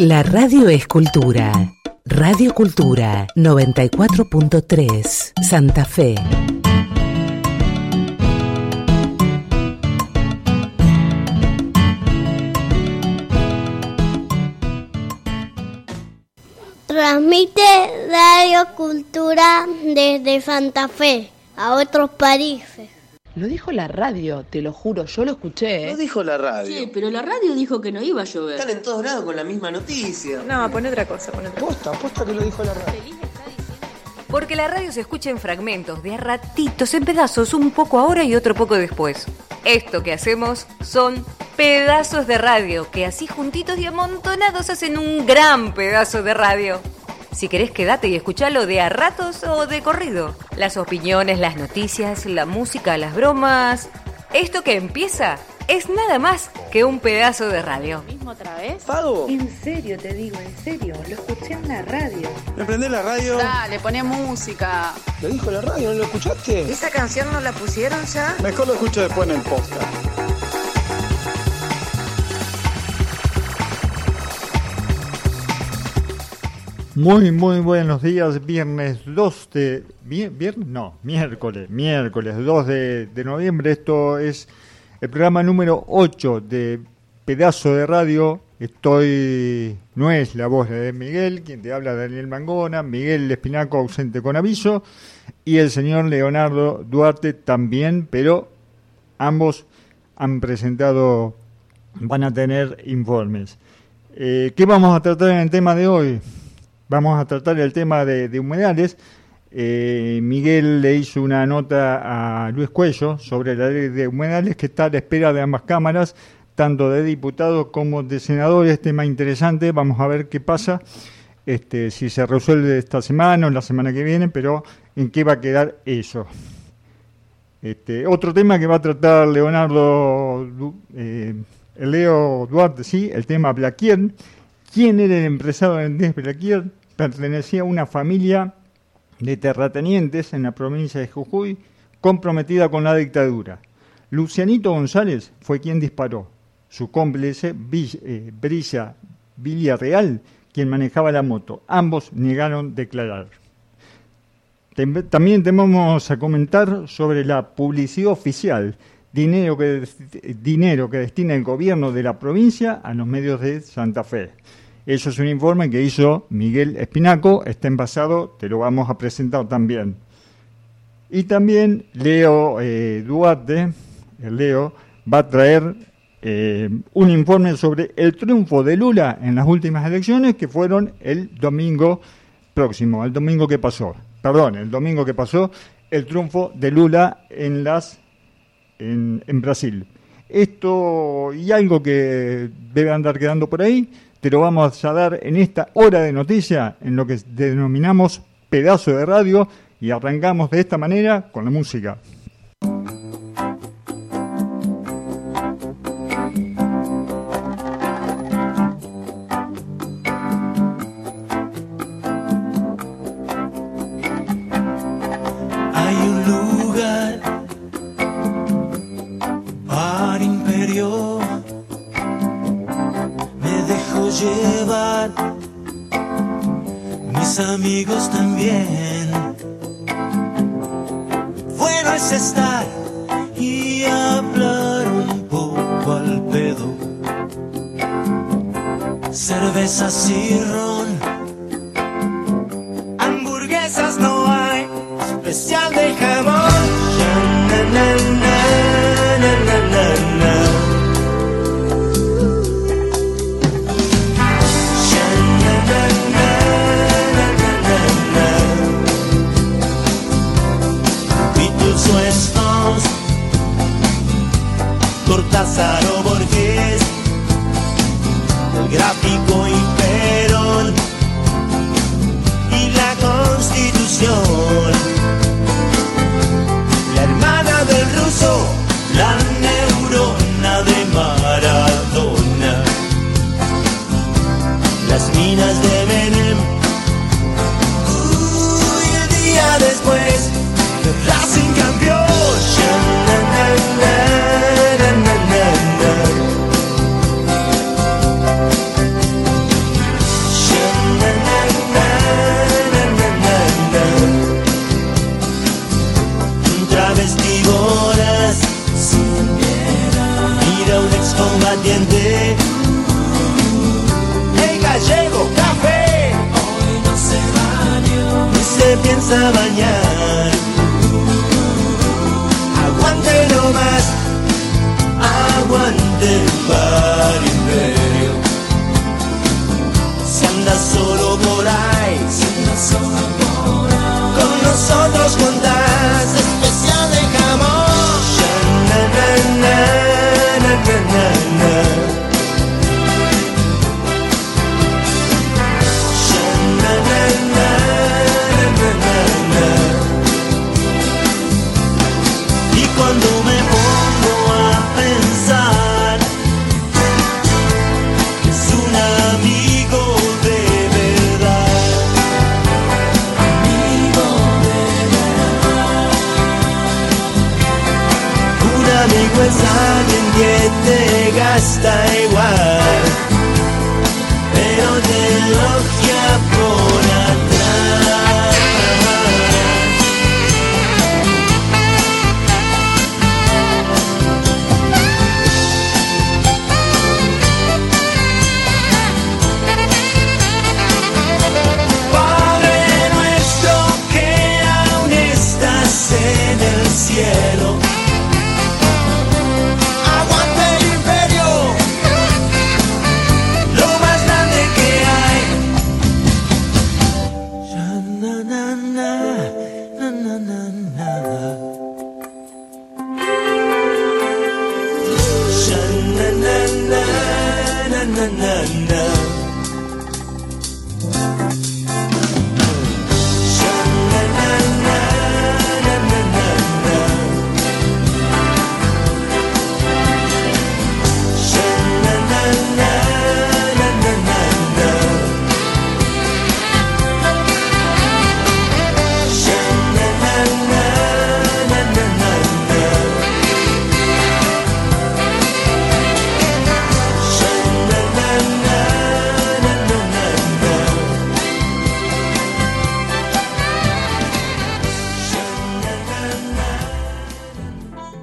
La radio es cultura. Radio Cultura 94.3 Santa Fe. Transmite Radio Cultura desde Santa Fe a otros países. Lo dijo la radio, te lo juro, yo lo escuché. ¿eh? Lo dijo la radio. Sí, pero la radio dijo que no iba a llover. Están en todos lados con la misma noticia. No, pon otra cosa, pon otra cosa. Posta, posta que lo dijo la radio. Porque la radio se escucha en fragmentos, de a ratitos, en pedazos, un poco ahora y otro poco después. Esto que hacemos son pedazos de radio, que así juntitos y amontonados hacen un gran pedazo de radio. Si querés, quédate y escuchalo de a ratos o de corrido. Las opiniones, las noticias, la música, las bromas. Esto que empieza es nada más que un pedazo de radio. ¿Mismo otra vez? ¿Pago? En serio te digo, en serio, lo escuché en la radio. ¿Me prendés la radio? Dale, poné música. Lo dijo la radio, ¿no lo escuchaste? ¿Esa canción no la pusieron ya? Mejor lo escucho después en el podcast. Muy, muy buenos días. Viernes 2 de... vi- ¿Viernes? No, miércoles. Miércoles 2 de, de noviembre. Esto es el programa número 8 de Pedazo de Radio. Estoy... No es la voz de Miguel, quien te habla Daniel Mangona. Miguel Espinaco ausente con aviso. Y el señor Leonardo Duarte también, pero ambos han presentado... Van a tener informes. Eh, ¿Qué vamos a tratar en el tema de hoy? Vamos a tratar el tema de, de humedales. Eh, Miguel le hizo una nota a Luis Cuello sobre la ley de humedales que está a la espera de ambas cámaras, tanto de diputados como de senadores. Tema interesante, vamos a ver qué pasa, este, si se resuelve esta semana o la semana que viene, pero en qué va a quedar eso. Este, otro tema que va a tratar Leonardo, eh, Leo Duarte, sí, el tema Blaquier. ¿Quién era el empresario Andrés Blaquier? Pertenecía a una familia de terratenientes en la provincia de Jujuy comprometida con la dictadura. Lucianito González fue quien disparó. Su cómplice, eh, Brilla Villarreal, quien manejaba la moto. Ambos negaron declarar. También tenemos a comentar sobre la publicidad oficial, dinero que, des- dinero que destina el gobierno de la provincia a los medios de Santa Fe. Eso es un informe que hizo Miguel Espinaco, está envasado, te lo vamos a presentar también. Y también Leo eh, Duarte, Leo, va a traer eh, un informe sobre el triunfo de Lula en las últimas elecciones que fueron el domingo próximo, el domingo que pasó. Perdón, el domingo que pasó, el triunfo de Lula en las en Brasil. Esto y algo que debe andar quedando por ahí, te lo vamos a dar en esta hora de noticia, en lo que denominamos pedazo de radio, y arrancamos de esta manera con la música.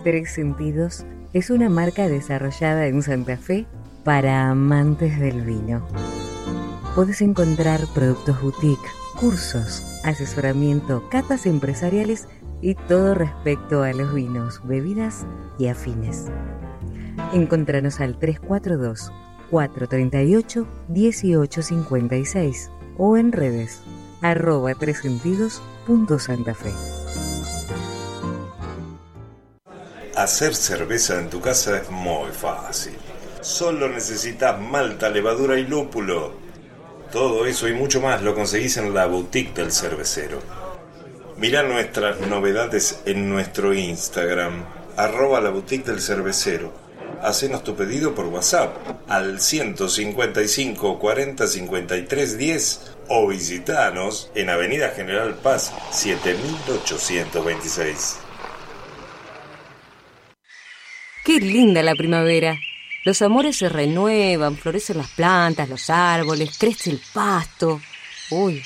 Tres Sentidos es una marca desarrollada en Santa Fe para amantes del vino. Puedes encontrar productos boutique, cursos, asesoramiento, catas empresariales y todo respecto a los vinos, bebidas y afines. Encontranos al 342 438 1856 o en redes arroba tresentidos.santafe. Hacer cerveza en tu casa es muy fácil. Solo necesitas malta, levadura y lúpulo. Todo eso y mucho más lo conseguís en la boutique del cervecero. Mira nuestras novedades en nuestro Instagram, arroba la boutique del cervecero. Hacenos tu pedido por WhatsApp al 155 40 53 10 o visitanos en Avenida General Paz 7826. Qué linda la primavera. Los amores se renuevan, florecen las plantas, los árboles, crece el pasto. Uy,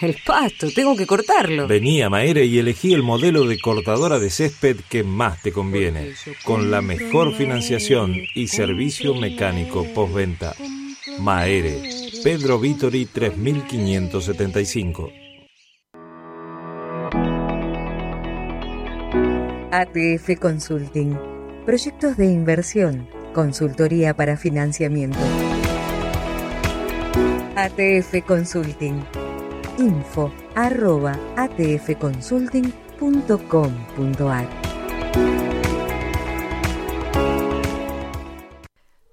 el pasto, tengo que cortarlo. Vení a Maere y elegí el modelo de cortadora de césped que más te conviene, con la mejor financiación y servicio mecánico postventa. Maere, Pedro Vitori 3575. ATF Consulting. Proyectos de inversión, consultoría para financiamiento. ATF Consulting. Info arroba atfconsulting.com.ar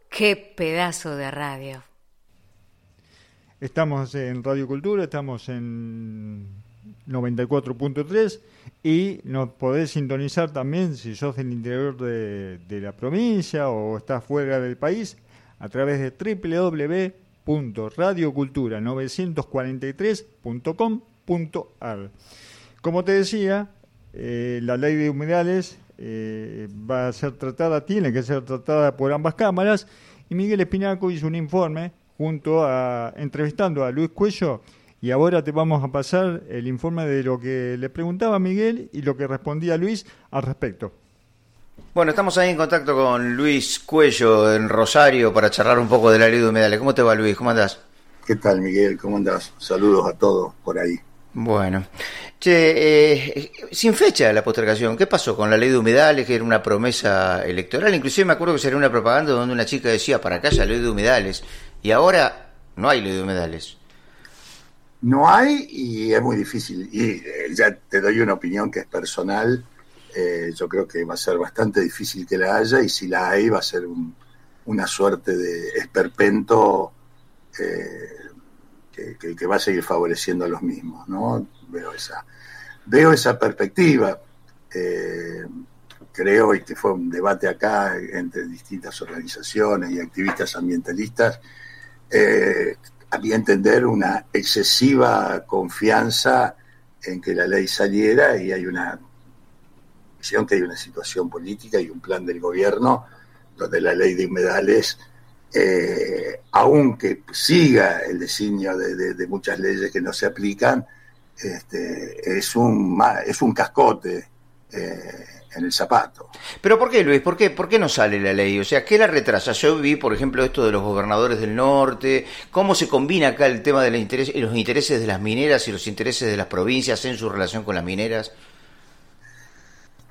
Qué pedazo de radio. Estamos en Radio Cultura, estamos en 94.3 y nos podés sintonizar también si sos del interior de, la provincia o estás fuera del país a través de www.radiocultura943.com.ar. Como te decía, eh, la ley de humedales eh, va a ser tratada, tiene que ser tratada por ambas cámaras y Miguel Espinaco hizo un informe junto a entrevistando a Luis Cuello y ahora te vamos a pasar el informe de lo que le preguntaba Miguel y lo que respondía Luis al respecto. Bueno, estamos ahí en contacto con Luis Cuello en Rosario para charlar un poco de la ley de humedales. ¿Cómo te va Luis? ¿Cómo andás? ¿Qué tal Miguel? ¿Cómo andás? Saludos a todos por ahí. Bueno, Che, eh, sin fecha la postergación, ¿qué pasó con la ley de humedales, que era una promesa electoral? Inclusive me acuerdo que salió una propaganda donde una chica decía, para acá haya ley de humedales, y ahora no hay ley de humedales. No hay y es muy difícil. Y eh, ya te doy una opinión que es personal. Eh, yo creo que va a ser bastante difícil que la haya y si la hay va a ser un- una suerte de esperpento eh, que, que- va a seguir favoreciendo a los mismos. ¿no? Veo, esa, veo esa perspectiva. Creo y que fue un debate acá entre distintas organizaciones y activistas ambientalistas. A mi entender, una excesiva confianza en que la ley saliera y hay una que hay una situación política y un plan del gobierno donde la ley de humedales, eh, aunque siga el designio de, de- muchas leyes que no se aplican, este, es, un, es un cascote eh, en el zapato. Pero ¿por qué, Luis? ¿Por qué, ¿Por qué no sale la ley? O sea, ¿qué la retrasa? Yo vi, por ejemplo, esto de los gobernadores del norte, cómo se combina acá el tema de la interés- los intereses de las mineras y los intereses de las provincias en su relación con las mineras.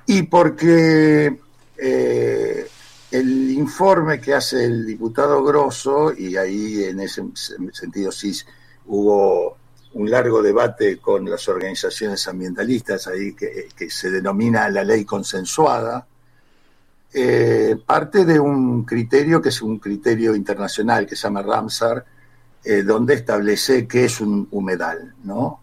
Y porque eh, el informe que hace el diputado Grosso, y ahí en ese sentido sí hubo un largo debate con las organizaciones ambientalistas, ahí que, que se denomina la ley consensuada, eh, parte de un criterio que es un criterio internacional que se llama Ramsar, eh, donde establece qué es un humedal, ¿no?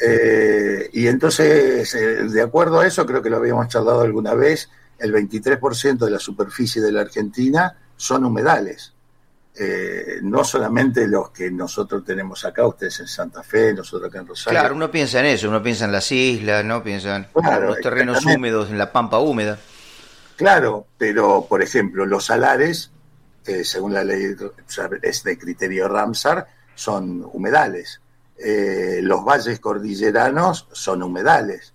Eh, y entonces, de acuerdo a eso, creo que lo habíamos charlado alguna vez, el 23% de la superficie de la Argentina son humedales. Eh, no solamente los que nosotros tenemos acá, ustedes en Santa Fe, nosotros acá en Rosario. Claro, uno piensa en eso, uno piensa en las islas, ¿no? Piensa en Claro, los terrenos húmedos, en la pampa húmeda. Claro, pero por ejemplo, los salares, eh, según la ley, es de criterio Ramsar, son humedales. Eh, los valles cordilleranos son humedales.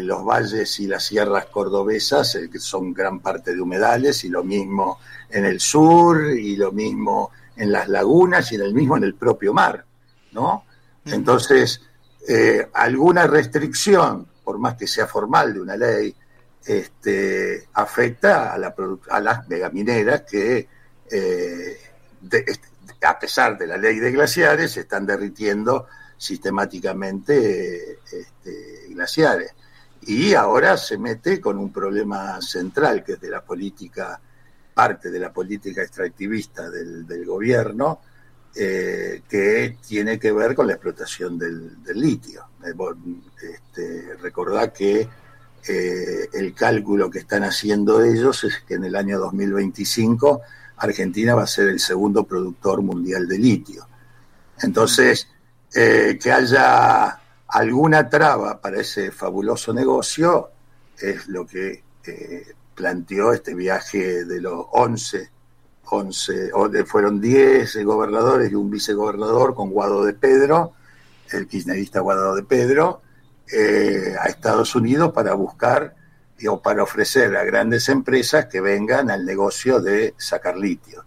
Los valles y las sierras cordobesas son gran parte de humedales y lo mismo en el sur y lo mismo en las lagunas y en el mismo en el propio mar, ¿no? Entonces, eh, alguna restricción, por más que sea formal de una ley, este, afecta a, la a las megamineras que, eh, de- a pesar de la ley de glaciares, se están derritiendo sistemáticamente este, glaciares. Y ahora se mete con un problema central, que es de la política, parte de la política extractivista del, gobierno, eh, que tiene que ver con la explotación del, litio. Eh, este, recordá que eh, el cálculo que están haciendo ellos es que en el año 2025 Argentina va a ser el segundo productor mundial de litio. Entonces, que haya alguna traba para ese fabuloso negocio es lo que planteó este viaje de los 11, 11 o de- fueron 10 gobernadores y un vicegobernador con Guado de Pedro, el kirchnerista Guado de Pedro, eh, a Estados Unidos para buscar o para ofrecer a grandes empresas que vengan al negocio de sacar litio.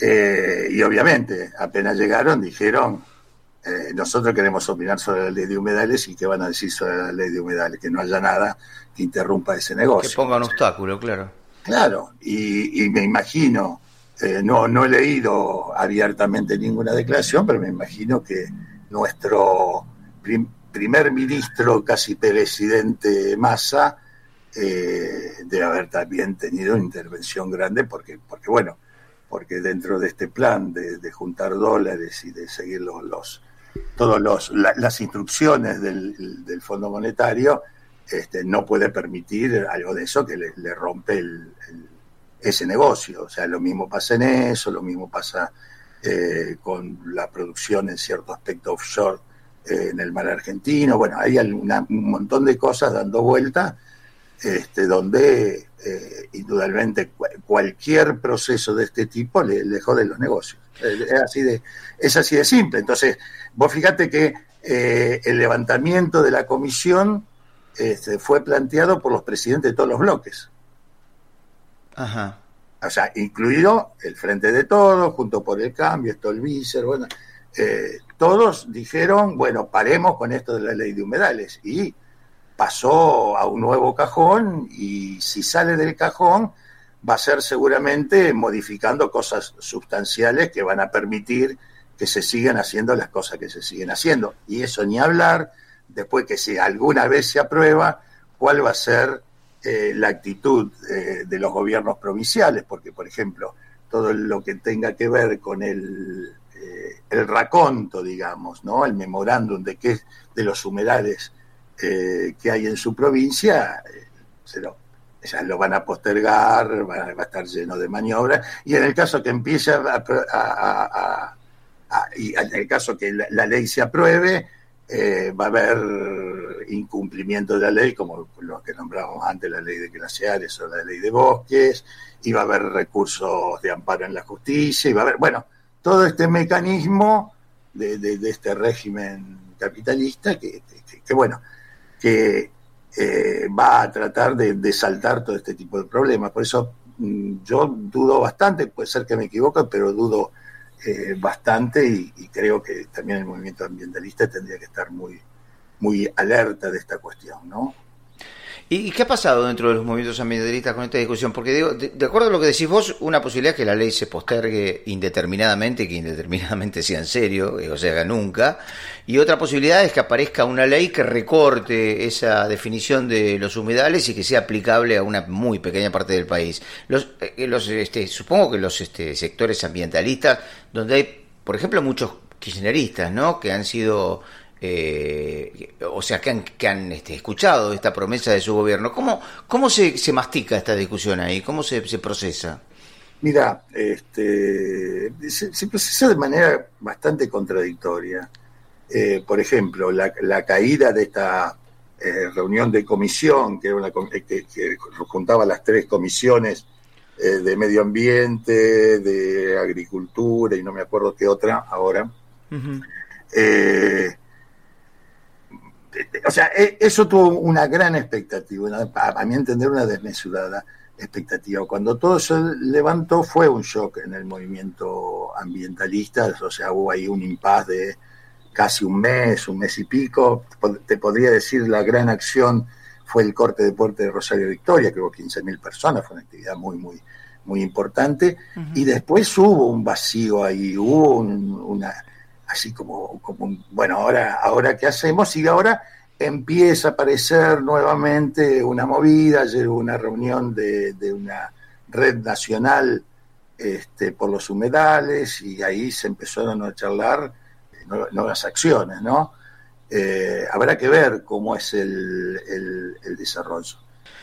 Eh, y obviamente, apenas llegaron, dijeron, eh, nosotros queremos opinar sobre la ley de humedales y qué van a decir sobre la ley de humedales, que no haya nada que interrumpa ese negocio. Que ponga un obstáculo, claro. Claro, y, y me imagino, eh, no, no he leído abiertamente ninguna declaración, pero me imagino que nuestro prim- primer ministro, casi presidente Massa, eh, debe haber también tenido una intervención grande, porque, porque bueno, porque dentro de este plan de, de juntar dólares y de seguir los, los todos los la- las instrucciones del, del Fondo Monetario, este, no puede permitir algo de eso que le, le rompe el- ese negocio. O sea, lo mismo pasa en eso, lo mismo pasa eh, con la producción en cierto aspecto offshore eh, en el mar argentino. Bueno, hay alguna- un montón de cosas dando vuelta este, donde eh, indudablemente cu- cualquier proceso de este tipo le, le jode los negocios. Eh, Es así, de, es así de simple. Entonces, vos fíjate que eh, el levantamiento de la comisión este, fue planteado por los presidentes de todos los bloques. Ajá. O sea, incluido el Frente de Todos, junto por el Cambio, Stolbizer, bueno, eh, todos dijeron, bueno, paremos con esto de la ley de humedales. Y pasó a un nuevo cajón y si sale del cajón va a ser seguramente modificando cosas sustanciales que van a permitir que se sigan haciendo las cosas que se siguen haciendo. Y eso ni hablar, después que si alguna vez se aprueba, cuál va a ser eh, la actitud eh, de los gobiernos provinciales, porque, por ejemplo, todo lo que tenga que ver con el, eh, el raconto, digamos, ¿no? el memorándum de, qué, de los humedales que hay en su provincia, se lo, ya lo van a postergar, va, a estar lleno de maniobras, y en el caso que empiece a, y en el caso que la, ley se apruebe, eh, va a haber incumplimiento de la ley, como lo que nombramos antes, la ley de glaciares o la ley de bosques, y va a haber recursos de amparo en la justicia, y va a haber, bueno, todo este mecanismo de, de, de este régimen capitalista que, que bueno, que eh, va a tratar de, de, saltar todo este tipo de problemas. Por eso mmm, yo dudo bastante, puede ser que me equivoque, pero dudo eh, bastante y, y, creo que también el movimiento ambientalista tendría que estar muy, muy alerta de esta cuestión, ¿no? ¿Y qué ha pasado dentro de los movimientos ambientalistas con esta discusión? Porque digo, de, acuerdo a lo que decís vos, una posibilidad es que la ley se postergue indeterminadamente, que indeterminadamente sea en serio, o se haga nunca, y otra posibilidad es que aparezca una ley que recorte esa definición de los humedales y que sea aplicable a una muy pequeña parte del país. Los, eh, los este, supongo que los este, sectores ambientalistas, donde hay, por ejemplo, muchos kirchneristas, ¿no? Que han sido eh, o sea, que han, que han este, escuchado esta promesa de su gobierno. ¿Cómo, cómo se, se mastica esta discusión ahí? ¿Cómo se, se procesa? Mira, este, se, se, procesa de manera bastante contradictoria. Eh, por ejemplo, la, la, caída de esta eh, reunión de comisión, que, era una, que, que juntaba las tres comisiones eh, de medio ambiente, de agricultura y no me acuerdo qué otra ahora. Uh -huh o sea, eso tuvo una gran expectativa, una, a mi entender una desmesurada expectativa. Cuando todo se levantó fue un shock en el movimiento ambientalista, o sea, hubo ahí un impas de casi un mes, un mes y pico. Te podría decir la gran acción fue el corte de puerta de Rosario Victoria, que hubo 15.000 personas, fue una actividad muy, muy, muy importante. Uh -huh. Y después hubo un vacío ahí, hubo un, una así como, como bueno, ahora, ahora qué hacemos, y ahora empieza a aparecer nuevamente una movida, ayer hubo una reunión de, de una red nacional este, por los humedales y ahí se empezaron a charlar nuevas acciones, ¿no? Eh, habrá que ver cómo es el, el, el desarrollo.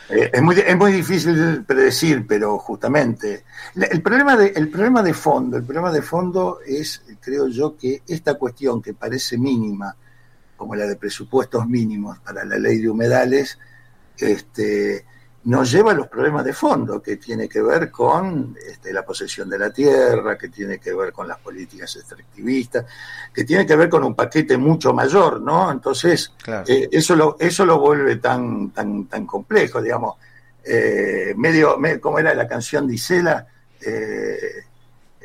Eh, es, muy, es muy difícil predecir, pero justamente. El problema, de, el problema de fondo, el problema de fondo es, creo yo, que esta cuestión que parece mínima, como la de presupuestos mínimos para la ley de humedales, este, nos lleva a los problemas de fondo, que tiene que ver con este, la posesión de la tierra, que tiene que ver con las políticas extractivistas, que tiene que ver con un paquete mucho mayor, ¿no? Entonces, claro. eh, eso, lo, eso lo vuelve tan, tan, tan complejo, digamos. Eh, medio, era la canción de Isela, eh,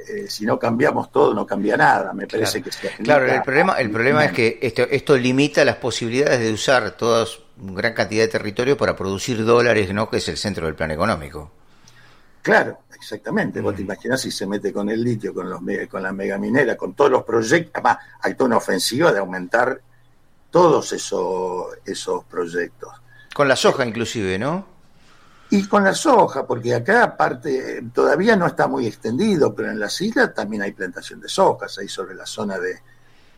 eh, si no cambiamos todo, no cambia nada. Me parece claro. que se Claro, el problema, el problema es que esto, esto limita las posibilidades de usar todas gran cantidad de territorio para producir dólares, ¿no? Que es el centro del plan económico. Claro, exactamente. Mm. Vos te imaginás si se mete con el litio, con los con la megaminera, con todos los proyectos. Además, hay toda una ofensiva de aumentar todos esos, esos proyectos. Con la soja, inclusive, ¿no? Y con la soja, porque acá aparte todavía no está muy extendido, pero en las islas también hay plantación de sojas, ahí sobre la zona de,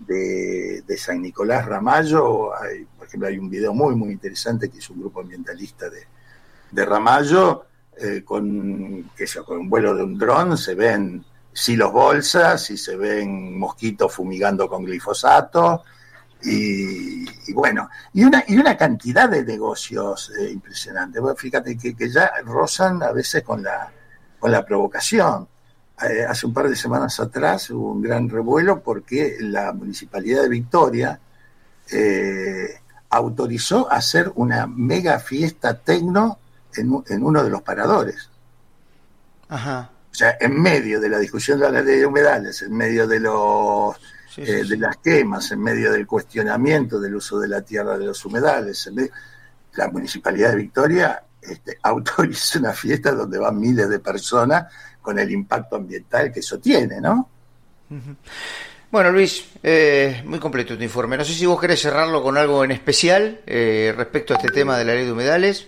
de, San Nicolás Ramallo, hay, por ejemplo, hay un video muy, muy interesante que hizo un grupo ambientalista de, Ramallo, eh, con, con un vuelo de un dron, se ven silos bolsas y se ven mosquitos fumigando con glifosato, y, y, bueno, y una, y una cantidad de negocios eh, impresionantes. Fíjate que, que, ya rozan a veces con la, con la provocación. Eh, hace un par de semanas atrás hubo un gran revuelo porque la municipalidad de Victoria eh, autorizó hacer una mega fiesta tecno en, en uno de los paradores. Ajá. O sea, en medio de la discusión de la ley de humedales, en medio de los eh, de las quemas, en medio del cuestionamiento del uso de la tierra de los humedales. En medio- la Municipalidad de Victoria este, autoriza una fiesta donde van miles de personas con el impacto ambiental que eso tiene, ¿no? Bueno, Luis, eh, muy completo tu informe. No sé si vos querés cerrarlo con algo en especial eh, respecto a este tema de la ley de humedales.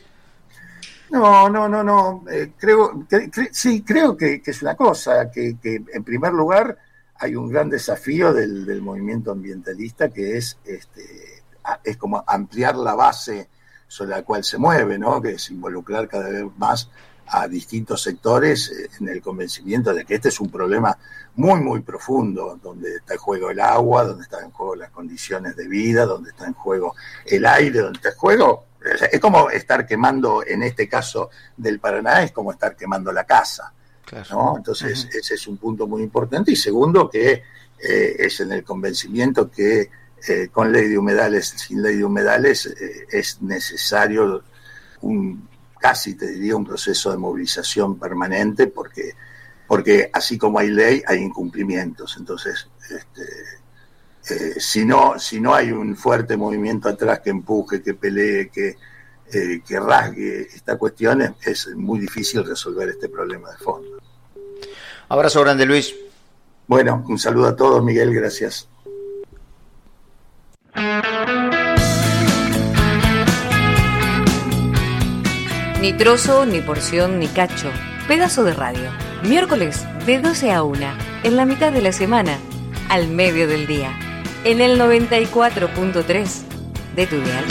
No, no, no, no. eh, creo, cre- cre- sí, creo que, que es una cosa, que, que en primer lugar hay un gran desafío del, del movimiento ambientalista que es, este, es como ampliar la base sobre la cual se mueve, ¿no? Que es involucrar cada vez más a distintos sectores eh, en el convencimiento de que este es un problema muy, muy profundo, donde está en juego el agua, donde están en juego las condiciones de vida, donde está en juego el aire, donde está en juego es como estar quemando, en este caso del Paraná, es como estar quemando la casa. ¿no? Entonces, ese es un punto muy importante. Y segundo, que eh, es en el convencimiento que eh, con ley de humedales, sin ley de humedales, eh, es necesario un, casi te diría, un proceso de movilización permanente, porque, porque así como hay ley, hay incumplimientos. Entonces, este, eh, si, no, si no hay un fuerte movimiento atrás que empuje, que pelee, que, eh, que rasgue esta cuestión, es, es muy difícil resolver este problema de fondo. Abrazo grande, Luis. Bueno, un saludo a todos, Miguel, gracias. Ni trozo, ni porción, ni cacho. Pedazo de radio. Miércoles de 12 a 1. En la mitad de la semana. Al medio del día. En el 94.3 de tu dial.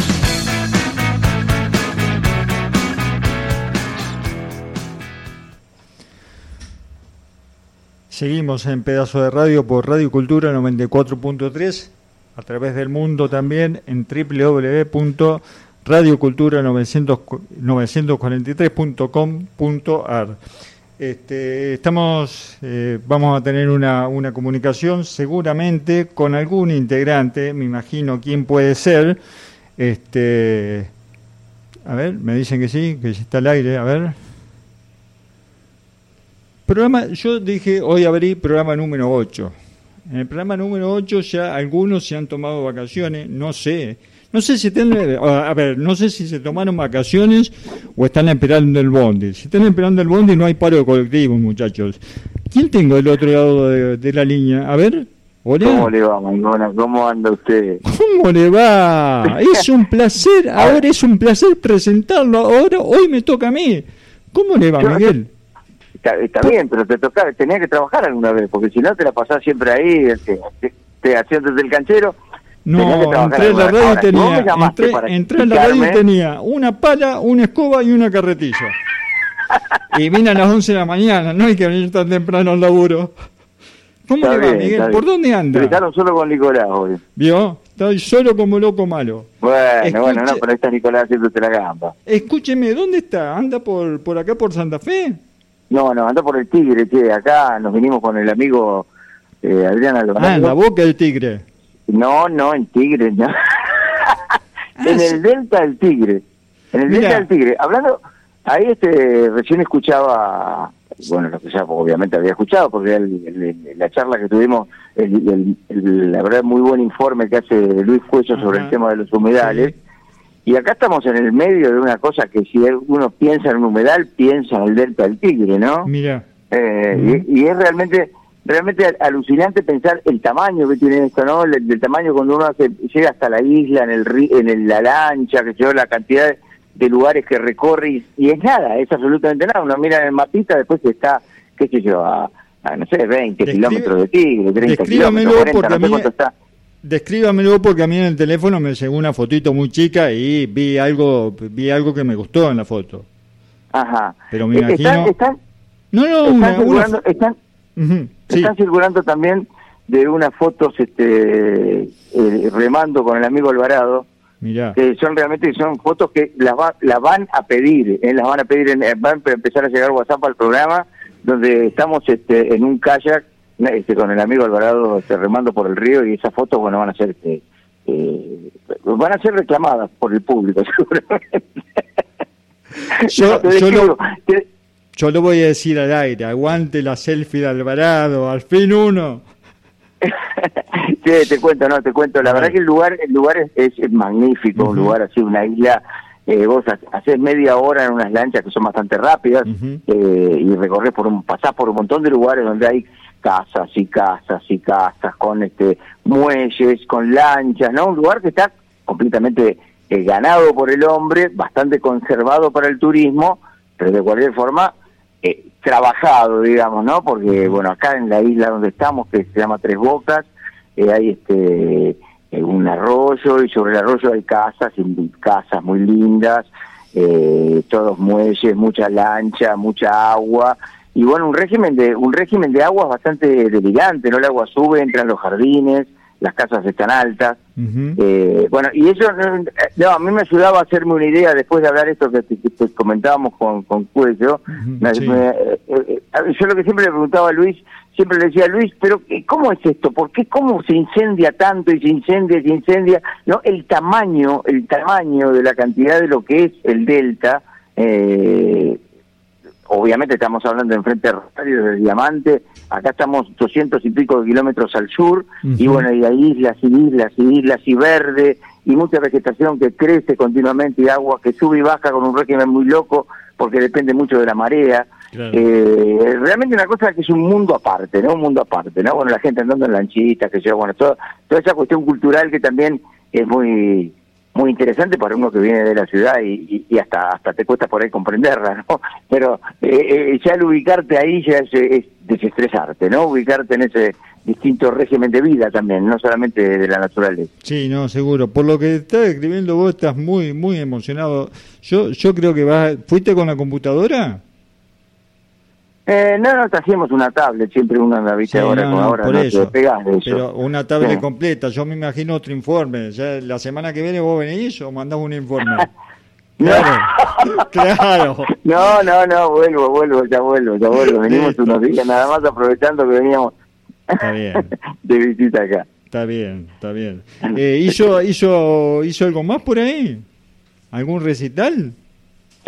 Seguimos en Pedazo de Radio por Radio Cultura 94.3, a través del mundo también en www.radiocultura943.com.ar. Este, estamos, eh, vamos a tener una, una comunicación seguramente con algún integrante, me imagino quién puede ser. Este, a ver, me dicen que sí, que está al aire, a ver. Programa, yo dije, hoy abrí programa número 8. En el programa número 8 ya algunos se han tomado vacaciones, no sé. No sé si están, a ver, no sé si se tomaron vacaciones o están esperando el bondi. Si están esperando el bondi no hay paro de colectivo, muchachos. ¿Quién tengo del otro lado de, de la línea? A ver, hola. ¿Cómo le va, Mangona? ¿Cómo anda usted? ¿Cómo le va? Es un placer, ahora es un placer presentarlo. Ahora, hoy me toca a mí. ¿Cómo le va, Miguel? Está, está bien, pero te toca, tenía que trabajar alguna vez, porque si no te la pasás siempre ahí, este, te, te haciendo desde el canchero. tenías No, entré en la radio y tenía, entré, entré en la radio y tenía una pala, una escoba y una carretilla. Y vine a las 11 de la mañana, no hay que venir tan temprano al laburo. ¿Cómo Está le va, bien, Miguel? ¿Por bien. dónde anda? Gritaron solo con Nicolás hoy. ¿Vio? Estoy solo como loco malo. Bueno, Escuche- bueno, no, pero ahí está Nicolás haciéndote la gamba. Escúcheme, ¿dónde está? ¿Anda por, por acá, por Santa Fe? No, no, anda por el Tigre, che, acá nos vinimos con el amigo eh, Adrián Alvarado. Ah, en la boca del tigre. No, no, en Tigre, no. en el Delta del Tigre. En el Mira. Delta del Tigre. Hablando, ahí este, recién escuchaba, bueno, lo que ya obviamente había escuchado, porque el- el- la charla que tuvimos, el, la verdad, muy buen informe que hace Luis Cuello sobre el tema de los humedales. Y acá estamos en el medio de una cosa que si uno piensa en un humedal, piensa en el Delta del Tigre, ¿no? Mira. Eh, y, y es realmente realmente al- alucinante pensar el tamaño que tiene esto, ¿no? El, el tamaño cuando uno hace, llega hasta la isla, en el en el- la lancha, que yo la cantidad de, de lugares que recorre y, y es nada, es absolutamente nada. Uno mira en el mapita, después está, qué sé yo, a, a, no sé, 20 Describe- kilómetros de Tigre, 30 descríbamelo kilómetros, 40, porque no sé cuánto está. Descríbamelo porque a mí en el teléfono me llegó una fotito muy chica y vi algo, vi algo que me gustó en la foto. Ajá. Pero me imagino. Están, están, no, no, están una, una circulando, están, Ujú, sí. Están circulando también de unas fotos este, eh, remando con el amigo Alvarado, Mirá. que son realmente son fotos que las, va- las van a pedir, eh, las van a pedir, en, van a empezar a llegar WhatsApp al programa, donde estamos este, en un kayak este, con el amigo Alvarado este, remando por el río y esas fotos bueno van a ser este, eh, van a ser reclamadas por el público seguramente. Yo, Te yo, lo, te- yo lo voy a decir al aire. Aguante la selfie de Alvarado. Al fin uno. Sí, te cuento, no, te cuento. La verdad que el lugar, el lugar es, es magnífico, un lugar así, una isla. Eh, vos ha- haces media hora en unas lanchas que son bastante rápidas eh, y recorres por un, pasás por un montón de lugares donde hay casas y casas y casas con este muelles, con lanchas, ¿no? Un lugar que está completamente eh, ganado por el hombre, bastante conservado para el turismo, pero de cualquier forma eh, trabajado, digamos, ¿no? Porque, bueno, acá en la isla donde estamos, que se llama Tres Bocas, eh, hay este eh, un arroyo y sobre el arroyo hay casas, y casas muy lindas, eh, todos muelles, mucha lancha, mucha agua y bueno, un régimen de un régimen de aguas bastante delirante, ¿no? El agua sube, entra en los jardines, las casas están altas. Eh, bueno, y eso no, no, a mí me ayudaba a hacerme una idea después de hablar esto que, que- que comentábamos con, con Cuello. Sí. me- eh, eh, yo lo que siempre le preguntaba a Luis, siempre le decía, Luis, pero eh, ¿cómo es esto? ¿Por qué cómo se incendia tanto y se incendia y se incendia? No, el tamaño, el tamaño de la cantidad de lo que es el delta, eh, obviamente estamos hablando en frente a Radio del Diamante, acá estamos 200 y pico de kilómetros al sur, y bueno, y hay islas y islas y islas y verde, y mucha vegetación que crece continuamente y agua que sube y baja con un régimen muy loco, porque depende mucho de la marea. Eh, realmente una cosa que es un mundo aparte, ¿no? Un mundo aparte, ¿no? Bueno, la gente andando en lanchitas, que yo, bueno, todo- toda esa cuestión cultural que también es muy muy interesante para uno que viene de la ciudad y, hasta hasta te cuesta por ahí comprenderla, ¿no? Pero eh, eh, ya el ubicarte ahí ya es, es desestresarte, ¿no? Ubicarte en ese distinto régimen de vida también, no solamente de la naturaleza. Sí, no, seguro. Por lo que estás escribiendo vos, estás muy, muy emocionado. Yo, yo creo que vas. ¿Fuiste con la computadora? Eh, no, no, trajimos una tablet, siempre uno anda, viste, Sí, ahora no, con ahora, por no eso. despegás de eso. Pero una tablet Sí. completa. Yo me imagino otro informe. Ya la semana que viene vos venís o mandás un informe. Claro, claro. No, no, no, vuelvo, vuelvo, ya vuelvo, ya vuelvo. Venimos unos días nada más aprovechando que veníamos Está bien, de visita acá. está bien, está bien. Eh, ¿hizo, hizo, ¿Hizo algo más por ahí? ¿Algún recital?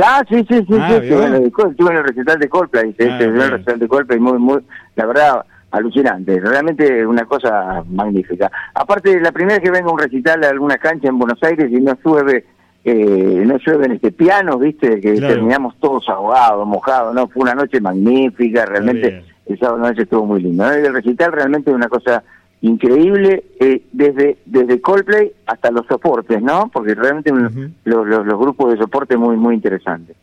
Ah, sí, sí, sí, Ah, sí, estuve, en el, estuve en el recital de Coldplay, Ah, en el recital de Coldplay, muy, muy, la verdad, alucinante, realmente una cosa magnífica. Aparte, la primera vez que vengo a un recital a alguna cancha en Buenos Aires y no llueve, eh, no llueven este piano, viste, que Claro. terminamos todos ahogados, mojados, no, fue una noche magnífica, realmente el sábado noche estuvo muy lindo. ¿no? El recital realmente es una cosa increíble, eh, desde desde Coldplay hasta los soportes, ¿no? Porque realmente los, los, los grupos de soporte muy muy interesantes.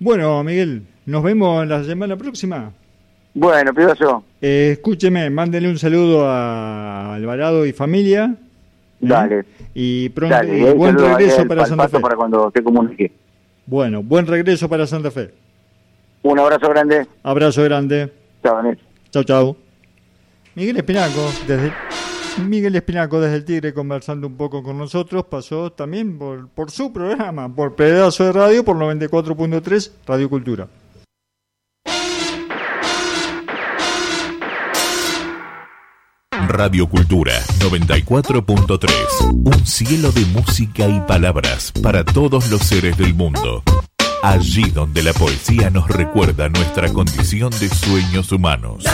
Bueno, Miguel, nos vemos la semana próxima. Bueno, Pidoso, Eh, escúcheme, mándele un saludo a Alvarado y familia. ¿eh? Dale. Y pronto, dale, y buen regreso para Santa Fe. para cuando te comunique. Bueno, buen regreso para Santa Fe. Un abrazo grande. Abrazo grande. Chao, Vanessa. Chau, chau. Miguel Espinaco, desde Miguel Espinaco desde el Tigre conversando un poco con nosotros, pasó también por, por su programa, por pedazo de radio, por 94.3 Radio Cultura. Radio Cultura 94.3. Un cielo de música y palabras para todos los seres del mundo. Allí donde la poesía nos recuerda nuestra condición de sueños humanos.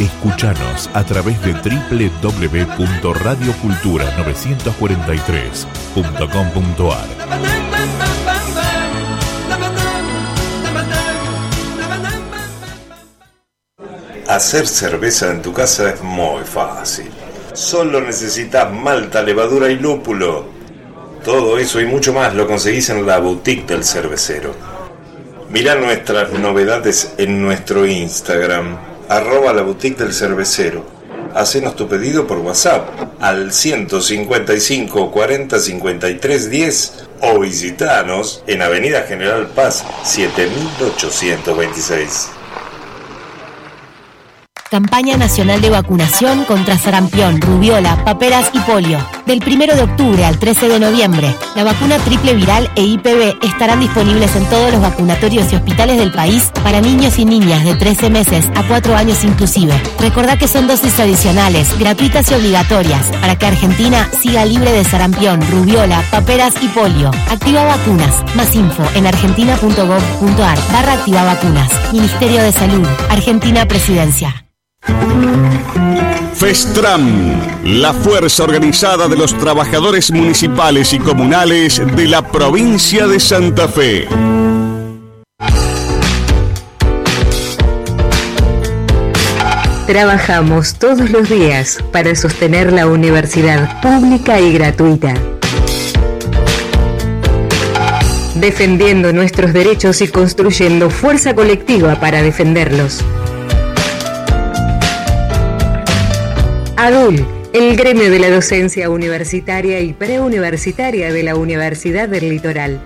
Escúchanos a través de www.radiocultura943.com.ar. Hacer cerveza en tu casa es muy fácil. Solo necesitas malta, levadura y lúpulo. Todo eso y mucho más lo conseguís en la boutique del cervecero. Mira nuestras novedades en nuestro Instagram, arroba la boutique del cervecero. Hacenos tu pedido por WhatsApp al 155 40 53 10 o visitanos en Avenida General Paz 7826. Campaña Nacional de Vacunación contra sarampión, rubiola, paperas y polio. Del 1 de octubre al 13 de noviembre, la vacuna triple viral e IPV estarán disponibles en todos los vacunatorios y hospitales del país para niños y niñas de 13 meses a 4 años inclusive. Recordá que son dosis adicionales, gratuitas y obligatorias, para que Argentina siga libre de sarampión, rubiola, paperas y polio. Activa vacunas. Más info en argentina.gov.ar barra activa. Ministerio de Salud. Argentina Presidencia. FESTRAM, la fuerza organizada de los trabajadores municipales y comunales de la provincia de Santa Fe. Trabajamos todos los días para sostener la universidad pública y gratuita. Defendiendo nuestros derechos y construyendo fuerza colectiva para defenderlos. ADUL, el gremio de la docencia universitaria y preuniversitaria de la Universidad del Litoral.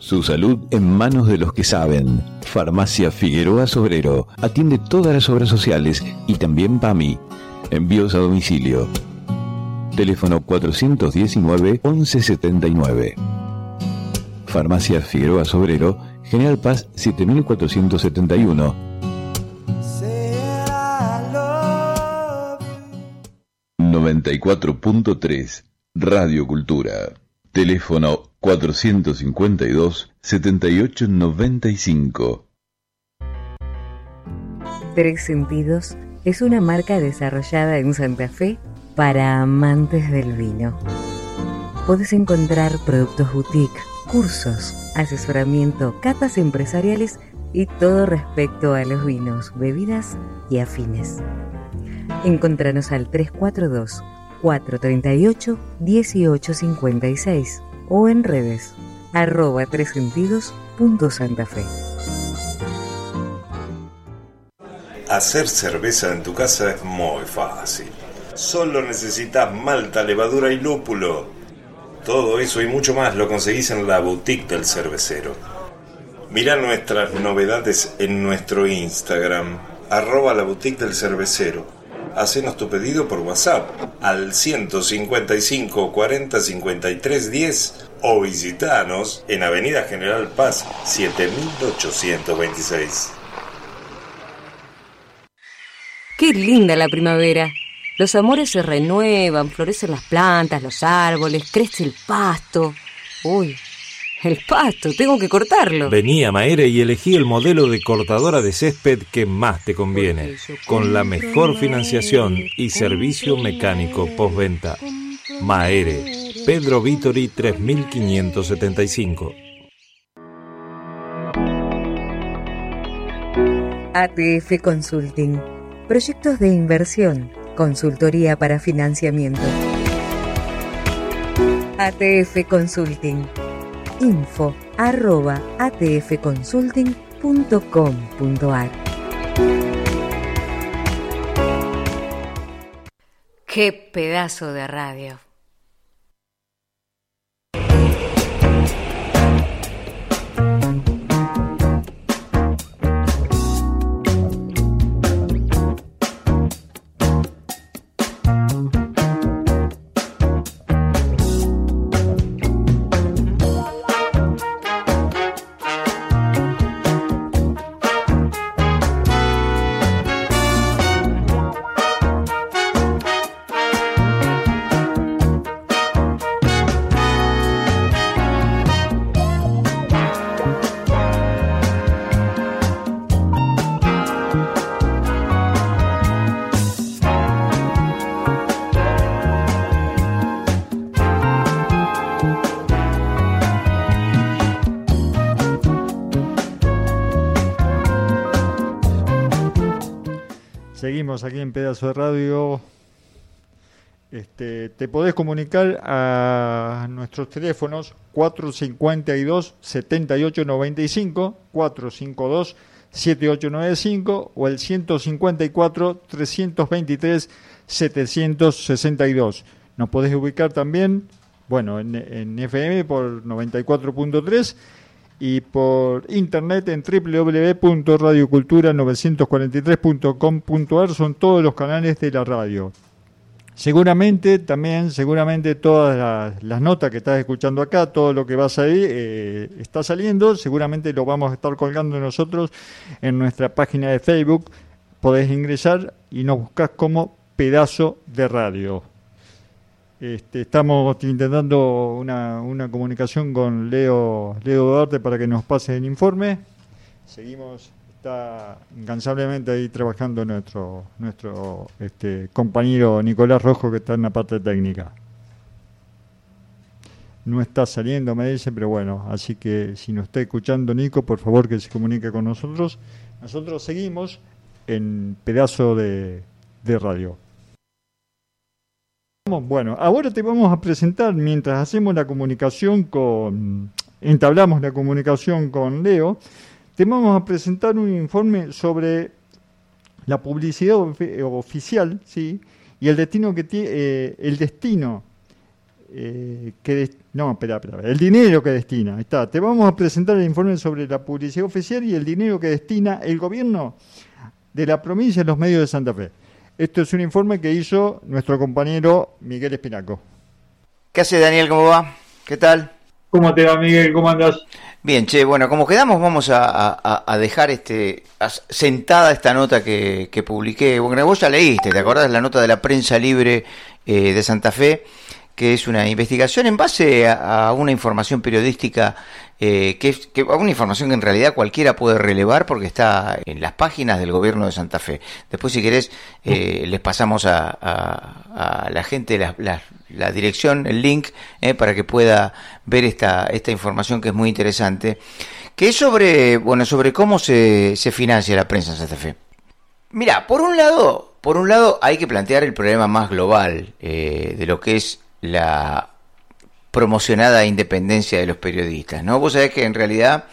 Su salud en manos de los que saben. Farmacia Figueroa Sobrero atiende todas las obras sociales y también PAMI. Envíos a domicilio. Teléfono 419 1179. Farmacia Figueroa Sobrero, General Paz 7471. ...94.3... Radio Cultura... Teléfono 452-7895. Tres Sentidos es una marca desarrollada en Santa Fe para amantes del vino. Puedes encontrar productos boutique, cursos, asesoramiento, catas empresariales y todo respecto a los vinos, bebidas y afines. Encontranos al 342 438 1856 o en redes arroba tres sentidos punto Santa Fe. Hacer cerveza en tu casa es muy fácil. Solo necesitas malta, levadura y lúpulo. Todo eso y mucho más lo conseguís en la boutique del cervecero. Mira nuestras novedades en nuestro Instagram, arroba la boutique del cervecero hacenos tu pedido por WhatsApp al 155 40 53 10 o visitanos en Avenida General Paz 7826. Qué linda la primavera. Los amores se renuevan, florecen las plantas, los árboles, crece el pasto. Uy, el pasto, tengo que cortarlo. Vení a Maere y elegí el modelo de cortadora de césped que más te conviene, con la mejor financiación y servicio mecánico postventa. Maere, Pedro Vitori 3575. ATF Consulting. Proyectos de inversión, consultoría para financiamiento. ATF Consulting info arroba atfconsulting.com.ar Qué pedazo de radio. Seguimos aquí en Pedazo de Radio. Este, te podés comunicar a nuestros teléfonos 452 7895, 452 7895 o el 154 323 762. Nos podés ubicar también, bueno, en, en FM por 94.3 y por internet en www.radiocultura943.com.ar son todos los canales de la radio. Seguramente también, seguramente todas las, notas que estás escuchando acá, todo lo que vas ahí eh, está saliendo, seguramente lo vamos a estar colgando nosotros en nuestra página de Facebook. Podés ingresar y nos buscas como pedazo de radio. Este, estamos intentando una, comunicación con Leo, Leo Duarte para que nos pase el informe. seguimos, está incansablemente ahí trabajando nuestro, nuestro este, compañero Nicolás Rojo que está en la parte técnica. No está saliendo, me dice, pero bueno, así que si nos está escuchando Nico, por favor que se comunique con nosotros. Nosotros seguimos en pedazo de, de radio. Bueno, ahora te vamos a presentar, mientras hacemos la comunicación con, entablamos la comunicación con Leo, te vamos a presentar un informe sobre la publicidad ofi- oficial, ¿sí? Y el destino que tiene, eh, el destino eh, que no, espera, espera, el dinero que destina, está. Te vamos a presentar el informe sobre la publicidad oficial y el dinero que destina el gobierno de la provincia a los medios de Santa Fe. Esto es un informe que hizo nuestro compañero Miguel Espinaco. ¿Qué hace Daniel? ¿Cómo va? ¿Qué tal? ¿Cómo te va, Miguel? ¿Cómo andas? Bien, che, bueno, como quedamos, vamos a, a- a dejar este a- sentada esta nota que, que publiqué. Bueno, vos ya leíste, ¿te acordás? La nota de la prensa libre eh, de Santa Fe, que es una investigación en base a, a una información periodística, eh, que es que, una información que en realidad cualquiera puede relevar porque está en las páginas del gobierno de Santa Fe. Después, si querés, eh, les pasamos a, a- a la gente la, la- la dirección, el link, eh, para que pueda ver esta, esta información que es muy interesante, que es sobre, bueno, sobre cómo se, se financia la prensa en Santa Fe. Mira, por un lado, por un lado hay que plantear el problema más global eh, de lo que es la promocionada independencia de los periodistas, ¿no? Vos sabés que en realidad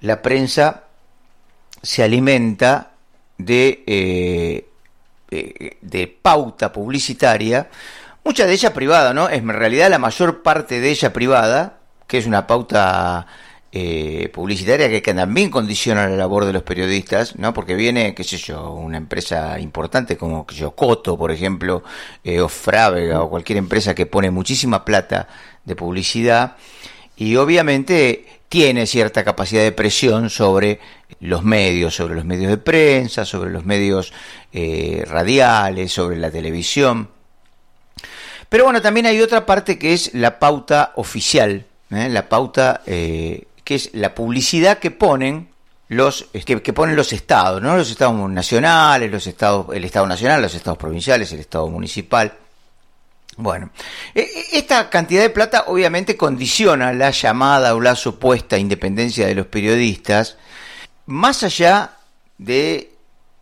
la prensa se alimenta de, eh, eh, de pauta publicitaria, mucha de ella privada, ¿no? Es en realidad la mayor parte de ella privada, que es una pauta eh, publicitaria que, también condiciona la labor de los periodistas, ¿no? Porque viene, qué sé yo, una empresa importante como, qué sé yo, Coto, por ejemplo, eh, o o cualquier empresa que pone muchísima plata de publicidad, y obviamente tiene cierta capacidad de presión sobre los medios, sobre los medios de prensa, sobre los medios eh, radiales, sobre la televisión. Pero bueno, también hay otra parte que es la pauta oficial, ¿eh? la pauta que es la publicidad que ponen los que, que ponen los estados, ¿no? Los estados nacionales, los estados, el estado nacional, los estados provinciales, el estado municipal. Bueno, e- e- esta cantidad de plata obviamente condiciona la llamada o la supuesta independencia de los periodistas, más allá de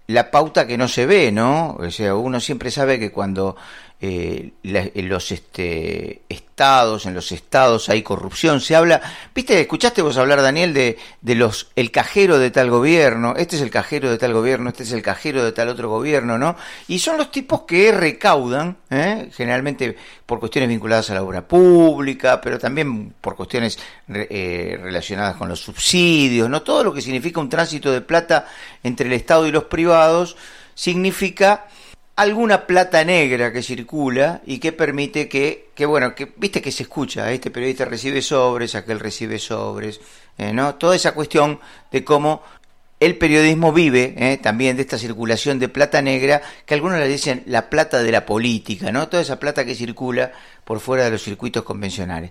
la pauta que no se ve, ¿no? O sea, uno siempre sabe que cuando eh, la- en los este, estados, en los estados hay corrupción, se habla, viste, escuchaste vos hablar, Daniel, de, de los, el cajero de tal gobierno, este es el cajero de tal gobierno, este es el cajero de tal otro gobierno, ¿no? Y son los tipos que recaudan, ¿eh? generalmente por cuestiones vinculadas a la obra pública, pero también por cuestiones eh, relacionadas con los subsidios, ¿no? Todo lo que significa un tránsito de plata entre el Estado y los privados significa alguna plata negra que circula y que permite que, que bueno, que viste que se escucha, este periodista recibe sobres, aquel recibe sobres, eh, ¿no? Toda esa cuestión de cómo el periodismo vive eh, también de esta circulación de plata negra, que algunos le dicen la plata de la política, ¿no? Toda esa plata que circula por fuera de los circuitos convencionales.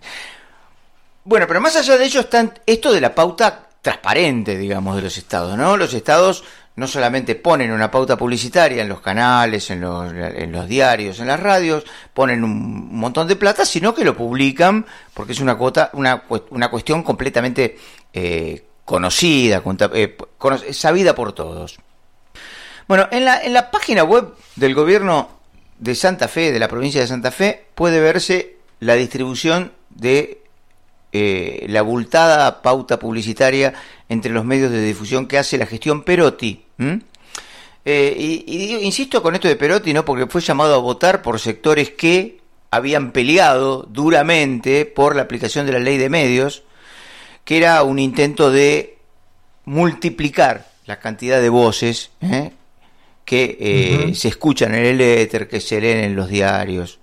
Bueno, pero más allá de ello está esto de la pauta transparente, digamos, de los estados, ¿no? Los estados no solamente ponen una pauta publicitaria en los canales, en los, diarios, en las radios, ponen un montón de plata, sino que lo publican porque es una cuota, una, una cuestión completamente eh, conocida, eh, sabida por todos. Bueno, en la, en la página web del gobierno de Santa Fe, de la provincia de Santa Fe, puede verse la distribución de eh, la abultada pauta publicitaria entre los medios de difusión que hace la gestión Perotti. Eh, y, insisto con esto de Perotti, ¿no? porque fue llamado a votar por sectores que habían peleado duramente por la aplicación de la ley de medios, que era un intento de multiplicar la cantidad de voces ¿eh? que eh, se escuchan en el éter, que se leen en los diarios.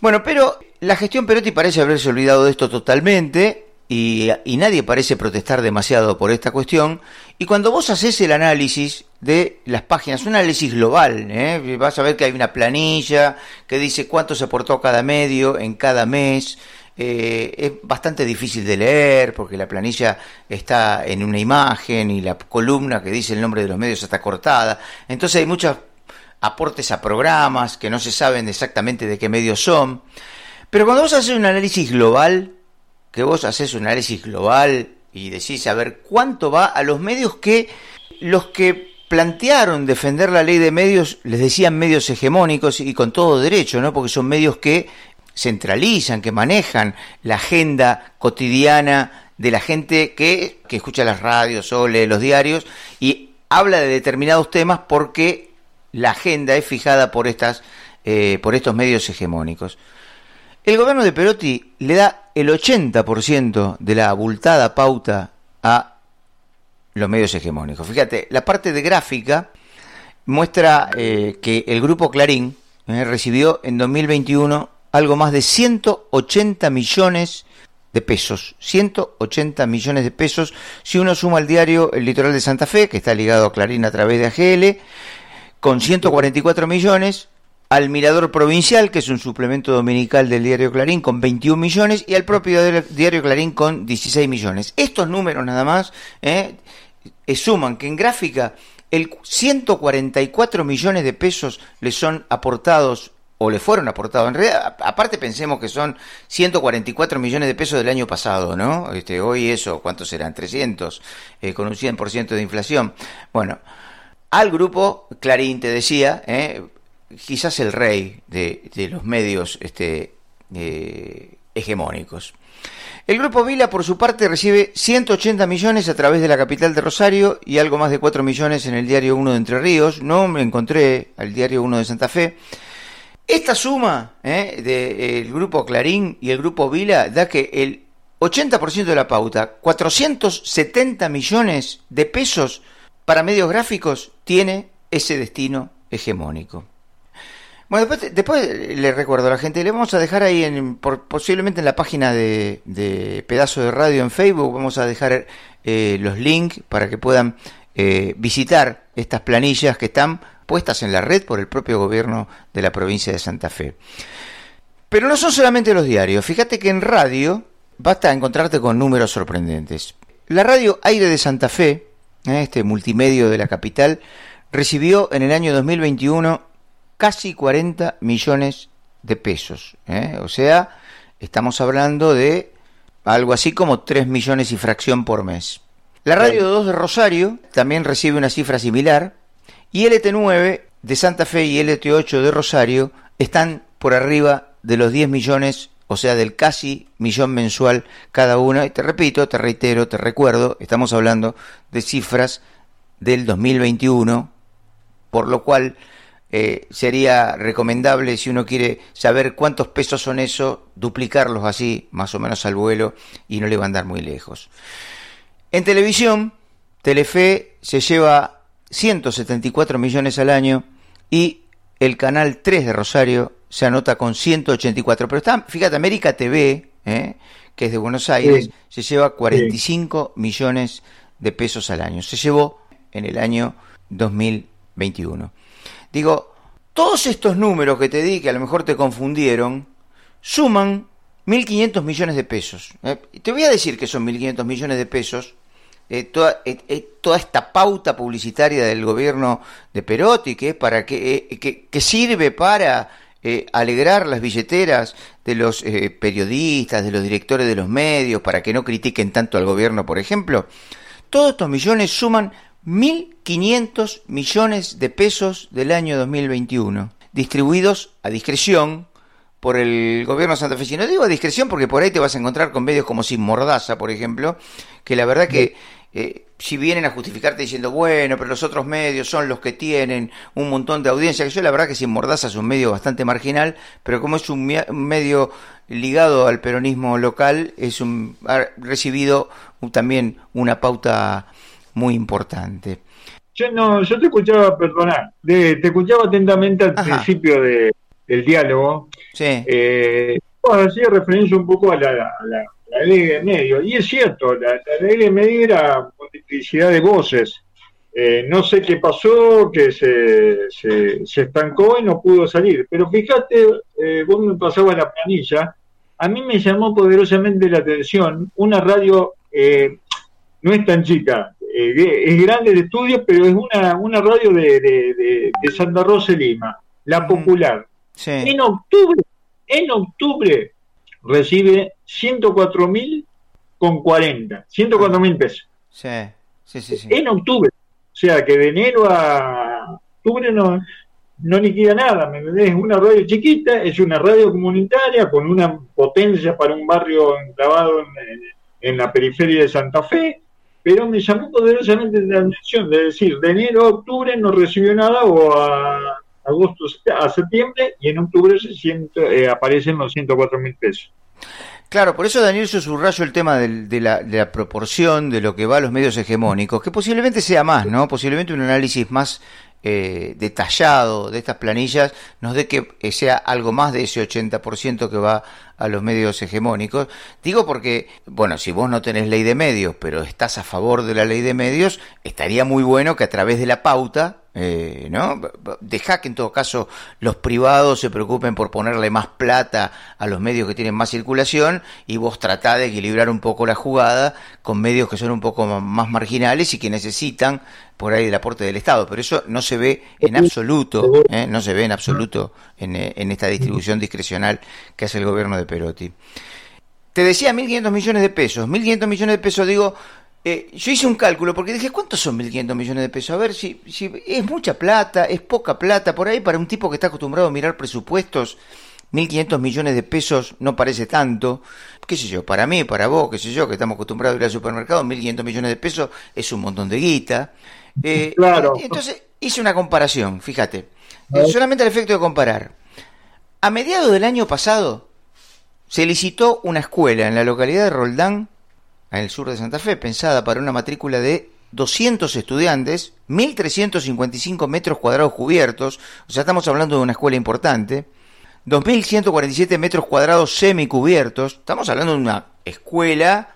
Bueno, pero la gestión Perotti parece haberse olvidado de esto totalmente y, nadie parece protestar demasiado por esta cuestión. Y cuando vos haces el análisis de las páginas, un análisis global, ¿eh? vas a ver que hay una planilla que dice cuánto se aportó cada medio en cada mes, eh, es bastante difícil de leer porque la planilla está en una imagen y la columna que dice el nombre de los medios está cortada. Entonces hay muchos aportes a programas que no se saben exactamente de qué medios son. Pero cuando vos haces un análisis global, que vos haces un análisis global y decís a ver cuánto va a los medios que los que plantearon defender la ley de medios les decían medios hegemónicos y con todo derecho, ¿no? Porque son medios que centralizan, que manejan la agenda cotidiana de la gente que, que escucha las radios o lee los diarios y habla de determinados temas porque la agenda es fijada por estas eh, por estos medios hegemónicos. El gobierno de Perotti le da el 80% de la abultada pauta a los medios hegemónicos. Fíjate, la parte de gráfica muestra eh, que el grupo Clarín eh, recibió en 2021 algo más de 180 millones de pesos. 180 millones de pesos si uno suma el diario El Litoral de Santa Fe, que está ligado a Clarín a través de AGL, con 144 millones, al Mirador Provincial, que es un suplemento dominical del diario Clarín, con 21 millones, y al propio diario Clarín con 16 millones. Estos números nada más eh, suman que en gráfica el 144 millones de pesos le son aportados o le fueron aportados. En realidad, aparte pensemos que son 144 millones de pesos del año pasado, ¿no? Este, hoy eso, ¿cuántos serán? 300, eh, con un 100% de inflación. Bueno, al grupo, Clarín te decía, eh, quizás el rey de, los medios este, eh, hegemónicos. El grupo Vila, por su parte, recibe 180 millones a través de la capital de Rosario y algo más de 4 millones en el diario 1 de Entre Ríos. No me encontré al diario 1 de Santa Fe. Esta suma eh, del grupo Clarín y el grupo Vila da que el 80% de la pauta, 470 millones de pesos para medios gráficos, tiene ese destino hegemónico. Bueno, después, le recuerdo a la gente, le vamos a dejar ahí, en, posiblemente en la página de, Pedazo de Radio en Facebook, vamos a dejar eh, los links para que puedan eh, visitar estas planillas que están puestas en la red por el propio gobierno de la provincia de Santa Fe. Pero no son solamente los diarios, fíjate que en radio basta encontrarte con números sorprendentes. La radio Aire de Santa Fe, eh, este multimedio de la capital, recibió en el año 2021 casi 40 millones de pesos. ¿eh? O sea, estamos hablando de algo así como 3 millones y fracción por mes. La Radio 2 de Rosario también recibe una cifra similar y LT9 de Santa Fe y LT8 de Rosario están por arriba de los 10 millones, o sea, del casi millón mensual cada una. Y te repito, te reitero, te recuerdo, estamos hablando de cifras del 2021, por lo cual eh, sería recomendable, si uno quiere saber cuántos pesos son eso, duplicarlos así, más o menos al vuelo, y no le va a andar muy lejos. En televisión, Telefe se lleva 174 millones al año y el canal 3 de Rosario se anota con 184. Pero está, fíjate, América TV, eh, que es de Buenos Aires, se lleva 45 millones de pesos al año. Se llevó en el año 2021. Digo, todos estos números que te di, que a lo mejor te confundieron, suman 1.500 millones de pesos. ¿eh? Te voy a decir que son 1.500 millones de pesos. Eh, toda, eh, toda, esta pauta publicitaria del gobierno de Perotti, que, para que, que, sirve para alegrar las billeteras de los periodistas, de los directores de los medios, para que no critiquen tanto al gobierno, por ejemplo, todos estos millones suman 1.500 millones de pesos del año 2021, distribuidos a discreción por el gobierno santafesino. Digo a discreción porque por ahí te vas a encontrar con medios como Sin Mordaza, por ejemplo, que la verdad que eh, si vienen a justificarte diciendo, bueno, pero los otros medios son los que tienen un montón de audiencia, que yo la verdad que Sin Mordaza es un medio bastante marginal, pero como es un medio ligado al peronismo local, es un, ha recibido también una pauta muy importante. Yo no, yo te escuchaba, perdona, te escuchaba atentamente al principio de, del diálogo. Sí. Eh, hacía referencia un poco a la, ley de medio, y es cierto, la, ley de medio era multiplicidad de voces. Eh, no sé qué pasó, que se, se, estancó y no pudo salir. Pero fíjate, eh, vos me pasabas la planilla a mí me llamó poderosamente la atención una radio, eh, no es tan chica, eh, es grande de estudio, pero es una, una radio de, de, de, Santa Rosa Lima, la popular. En octubre, en octubre recibe 104 mil con 40, 104 mil pesos. Sí, sí, sí, En octubre. O sea que de enero a octubre no, no liquida nada, ¿me entendés? Es una radio chiquita, es una radio comunitaria con una potencia para un barrio enclavado en, en la periferia de Santa Fe, pero me llamó poderosamente la atención, de decir, de enero a octubre no recibió nada o a agosto a septiembre y en octubre se siente, eh, aparecen los 104 mil pesos. Claro, por eso Daniel yo subrayo el tema de, la, proporción de lo que va a los medios hegemónicos, que posiblemente sea más, ¿no? Posiblemente un análisis más eh, detallado de estas planillas nos dé que sea algo más de ese 80% que va a los medios hegemónicos. Digo porque, bueno, si vos no tenés ley de medios, pero estás a favor de la ley de medios, estaría muy bueno que a través de la pauta eh, ¿no? Deja que en todo caso los privados se preocupen por ponerle más plata a los medios que tienen más circulación y vos tratá de equilibrar un poco la jugada con medios que son un poco más marginales y que necesitan por ahí el aporte del Estado. Pero eso no se ve en absoluto, ¿eh? no se ve en absoluto en, eh, en esta distribución discrecional que hace el gobierno de Perotti. Te decía 1.500 millones de pesos. 1.500 millones de pesos, digo, eh, yo hice un cálculo porque dije, ¿cuántos son 1.500 millones de pesos? A ver si, si es mucha plata, es poca plata. Por ahí, para un tipo que está acostumbrado a mirar presupuestos, 1.500 millones de pesos no parece tanto. ¿Qué sé yo? Para mí, para vos, qué sé yo, que estamos acostumbrados a ir al supermercado, 1.500 millones de pesos es un montón de guita. Eh, claro. Entonces hice una comparación, fíjate. Solamente el efecto de comparar. A mediados del año pasado se licitó una escuela en la localidad de Roldán en el sur de Santa Fe, pensada para una matrícula de 200 estudiantes, 1.355 metros cuadrados cubiertos, o sea, estamos hablando de una escuela importante, 2.147 metros cuadrados semicubiertos, estamos hablando de una escuela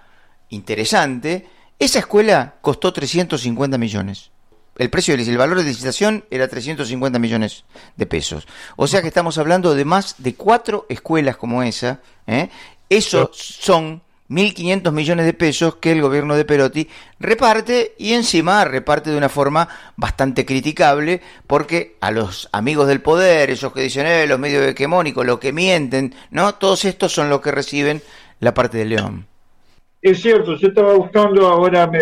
interesante, esa escuela costó 350 millones. El precio del valor de licitación era 350 millones de pesos. O sea que estamos hablando de más de cuatro escuelas como esa. ¿eh? Esos son 1.500 millones de pesos que el gobierno de Perotti reparte y encima reparte de una forma bastante criticable porque a los amigos del poder, esos que dicen, eh, los medios hegemónicos, los que mienten, ¿no? Todos estos son los que reciben la parte de León. Es cierto, yo estaba buscando ahora, me,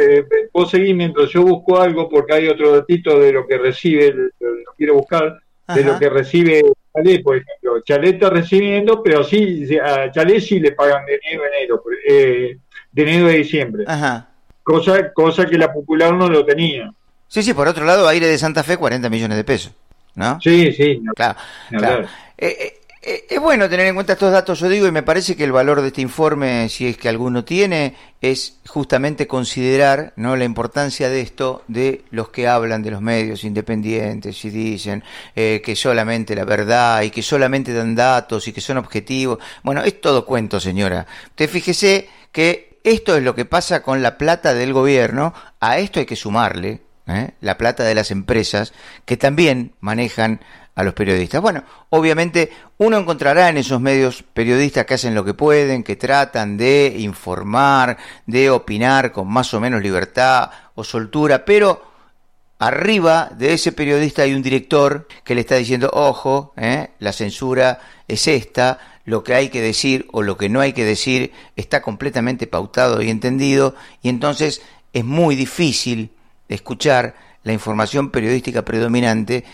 vos seguís mientras yo busco algo porque hay otro datito de lo que recibe, lo quiero buscar, de lo que recibe Chalet, por ejemplo. Chalet está recibiendo, pero sí, a Chalet sí le pagan de enero a enero, eh, de enero a diciembre. Ajá. Cosa, cosa que la popular no lo tenía. Sí, sí, por otro lado, Aire de Santa Fe, 40 millones de pesos, ¿no? Sí, sí. claro, claro. Eh, eh, es bueno tener en cuenta estos datos, yo digo, y me parece que el valor de este informe, si es que alguno tiene, es justamente considerar ¿no? la importancia de esto de los que hablan de los medios independientes y dicen eh, que solamente la verdad y que solamente dan datos y que son objetivos. Bueno, es todo cuento, señora. Usted fíjese que esto es lo que pasa con la plata del gobierno, a esto hay que sumarle ¿eh? la plata de las empresas que también manejan a los periodistas. Bueno, obviamente uno encontrará en esos medios periodistas que hacen lo que pueden, que tratan de informar, de opinar con más o menos libertad o soltura, pero arriba de ese periodista hay un director que le está diciendo, ojo, ¿eh? la censura es esta, lo que hay que decir o lo que no hay que decir está completamente pautado y entendido, y entonces es muy difícil escuchar la información periodística predominante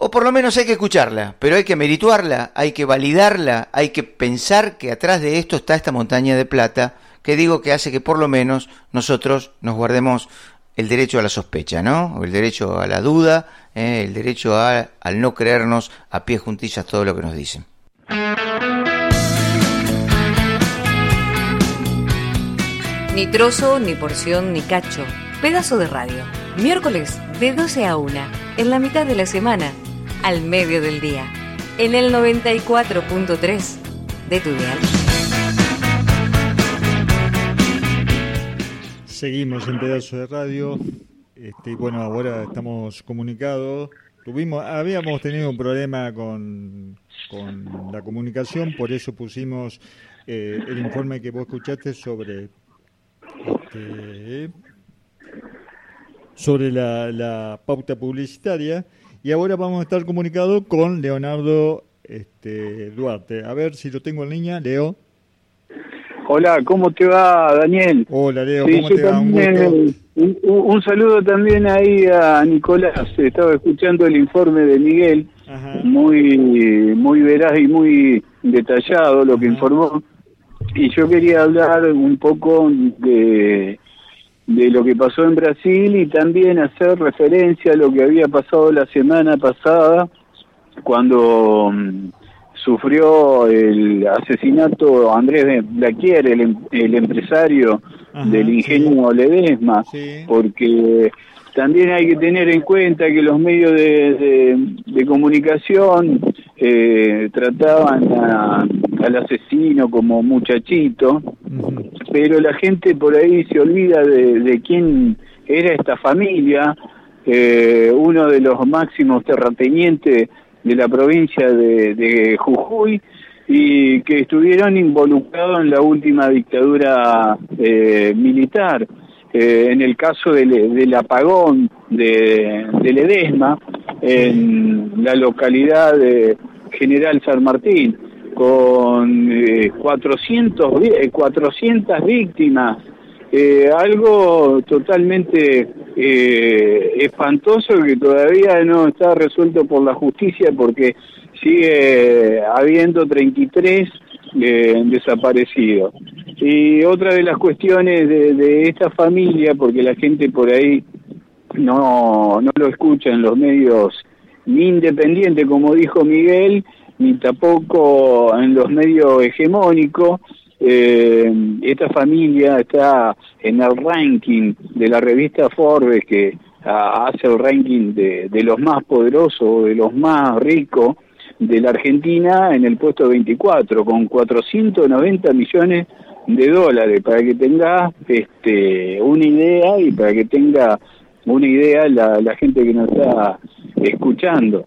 o por lo menos hay que escucharla, pero hay que merituarla, hay que validarla, hay que pensar que atrás de esto está esta montaña de plata que digo que hace que por lo menos nosotros nos guardemos el derecho a la sospecha, ¿no? O el derecho a la duda, ¿eh? el derecho a, al no creernos a pie juntillas todo lo que nos dicen. Ni trozo, ni porción, ni cacho. Pedazo de radio. Miércoles de 12 a 1, en la mitad de la semana al medio del día, en el 94.3 de tu dial. Seguimos en pedazo de radio. Este, bueno, ahora estamos comunicados. Tuvimos, habíamos tenido un problema con, con la comunicación, por eso pusimos eh, el informe que vos escuchaste sobre este, sobre la, la pauta publicitaria y ahora vamos a estar comunicados con Leonardo este, Duarte. A ver si lo tengo en línea, Leo. Hola, ¿cómo te va, Daniel? Hola, Leo, Sí, ¿cómo te va? Un también, gusto. un, un- un saludo también ahí a Nicolás. Estaba escuchando el informe de Miguel, muy muy veraz y muy detallado lo que informó. Y yo quería hablar un poco de, de lo que pasó en Brasil y también hacer referencia a lo que había pasado la semana pasada cuando mm, sufrió el asesinato Andrés de Blaquier, el, em- el empresario del ingenio Ledesma, porque también hay que tener en cuenta que los medios de, de- de comunicación eh, trataban a- al asesino como muchachito, pero la gente por ahí se olvida de, de quién era esta familia, eh, uno de los máximos terratenientes de la provincia de, de Jujuy y que estuvieron involucrados en la última dictadura eh, militar. Eh, en el caso del, del apagón de, de Ledesma, en la localidad de General San Martín, con eh, 400, vi- eh, 400 víctimas eh, algo totalmente eh, espantoso que todavía no está resuelto por la justicia porque sigue habiendo 33 eh, desaparecidos. Y otra de las cuestiones de, de esta familia, porque la gente por ahí no, no lo escucha en los medios ni independientes, como dijo Miguel, ni tampoco en los medios hegemónicos, eh, esta familia está en el ranking de la revista Forbes que ah, hace el ranking de, de los más poderosos, de los más ricos de la Argentina en el puesto 24 con 490 millones de dólares para que tenga este una idea y para que tenga una idea la, la gente que nos está escuchando